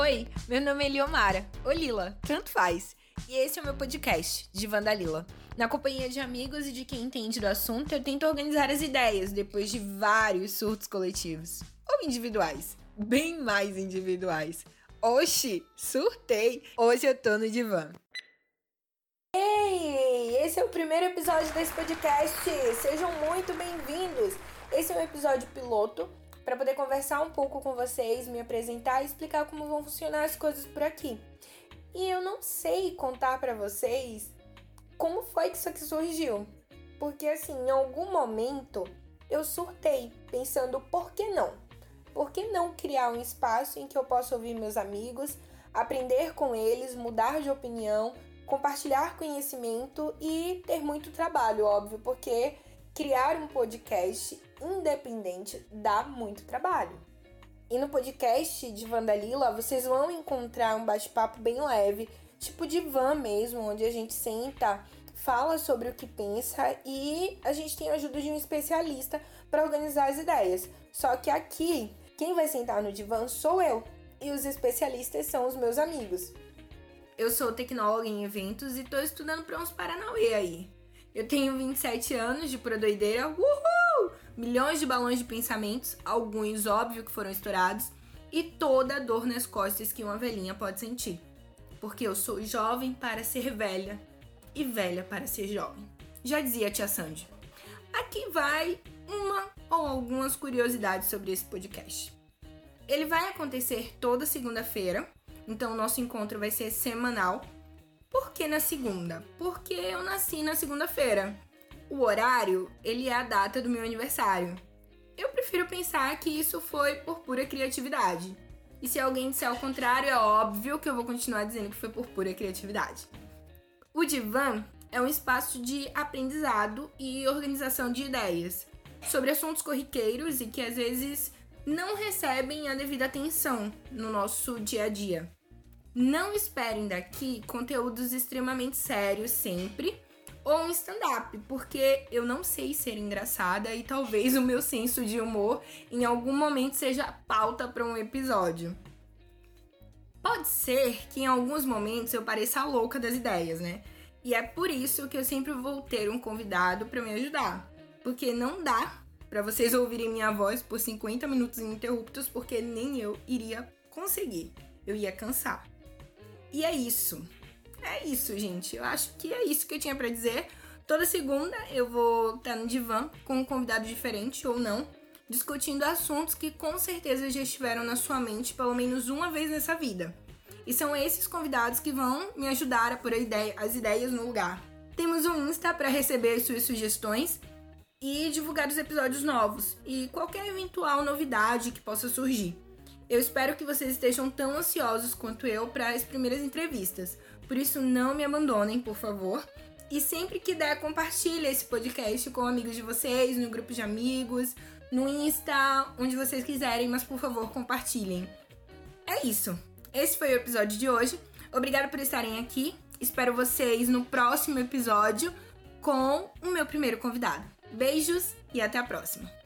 Oi, meu nome é Liomara, ou Lila, tanto faz. E esse é o meu podcast, de Vandalila. Na companhia de amigos e de quem entende do assunto, eu tento organizar as ideias depois de vários surtos coletivos. Ou individuais. Bem mais individuais. Oxi, surtei! Hoje eu tô no divã. Ei, esse é o primeiro episódio desse podcast. Sejam muito bem-vindos. Esse é um episódio piloto para poder conversar um pouco com vocês, me apresentar e explicar como vão funcionar as coisas por aqui. E eu não sei contar para vocês como foi que isso aqui surgiu. Porque assim, em algum momento eu surtei, pensando por que não? Por que não criar um espaço em que eu possa ouvir meus amigos, aprender com eles, mudar de opinião, compartilhar conhecimento e ter muito trabalho, óbvio, porque criar um podcast independente dá muito trabalho. E no podcast de Vandalila, vocês vão encontrar um bate-papo bem leve, tipo de van mesmo, onde a gente senta, fala sobre o que pensa e a gente tem a ajuda de um especialista para organizar as ideias. Só que aqui, quem vai sentar no divã sou eu e os especialistas são os meus amigos. Eu sou tecnóloga em eventos e tô estudando para uns Paranauê aí. Eu tenho 27 anos de pura doideira, uhul! Milhões de balões de pensamentos, alguns óbvio que foram estourados, e toda a dor nas costas que uma velhinha pode sentir. Porque eu sou jovem para ser velha e velha para ser jovem. Já dizia a tia Sandy. Aqui vai uma ou algumas curiosidades sobre esse podcast. Ele vai acontecer toda segunda-feira, então nosso encontro vai ser semanal por que na segunda? Porque eu nasci na segunda-feira. O horário, ele é a data do meu aniversário. Eu prefiro pensar que isso foi por pura criatividade. E se alguém disser o contrário, é óbvio que eu vou continuar dizendo que foi por pura criatividade. O divã é um espaço de aprendizado e organização de ideias sobre assuntos corriqueiros e que às vezes não recebem a devida atenção no nosso dia a dia. Não esperem daqui conteúdos extremamente sérios sempre ou um stand-up, porque eu não sei ser engraçada e talvez o meu senso de humor em algum momento seja pauta para um episódio. Pode ser que em alguns momentos eu pareça louca das ideias, né? E é por isso que eu sempre vou ter um convidado para me ajudar, porque não dá para vocês ouvirem minha voz por 50 minutos ininterruptos, porque nem eu iria conseguir. Eu ia cansar. E é isso. É isso, gente. Eu acho que é isso que eu tinha para dizer. Toda segunda eu vou estar no divã com um convidado diferente ou não, discutindo assuntos que com certeza já estiveram na sua mente pelo menos uma vez nessa vida. E são esses convidados que vão me ajudar a pôr as ideias no lugar. Temos um Insta para receber as suas sugestões e divulgar os episódios novos e qualquer eventual novidade que possa surgir. Eu espero que vocês estejam tão ansiosos quanto eu para as primeiras entrevistas. Por isso, não me abandonem, por favor. E sempre que der, compartilhe esse podcast com amigos de vocês, no grupo de amigos, no Insta, onde vocês quiserem, mas por favor, compartilhem. É isso. Esse foi o episódio de hoje. Obrigada por estarem aqui. Espero vocês no próximo episódio com o meu primeiro convidado. Beijos e até a próxima.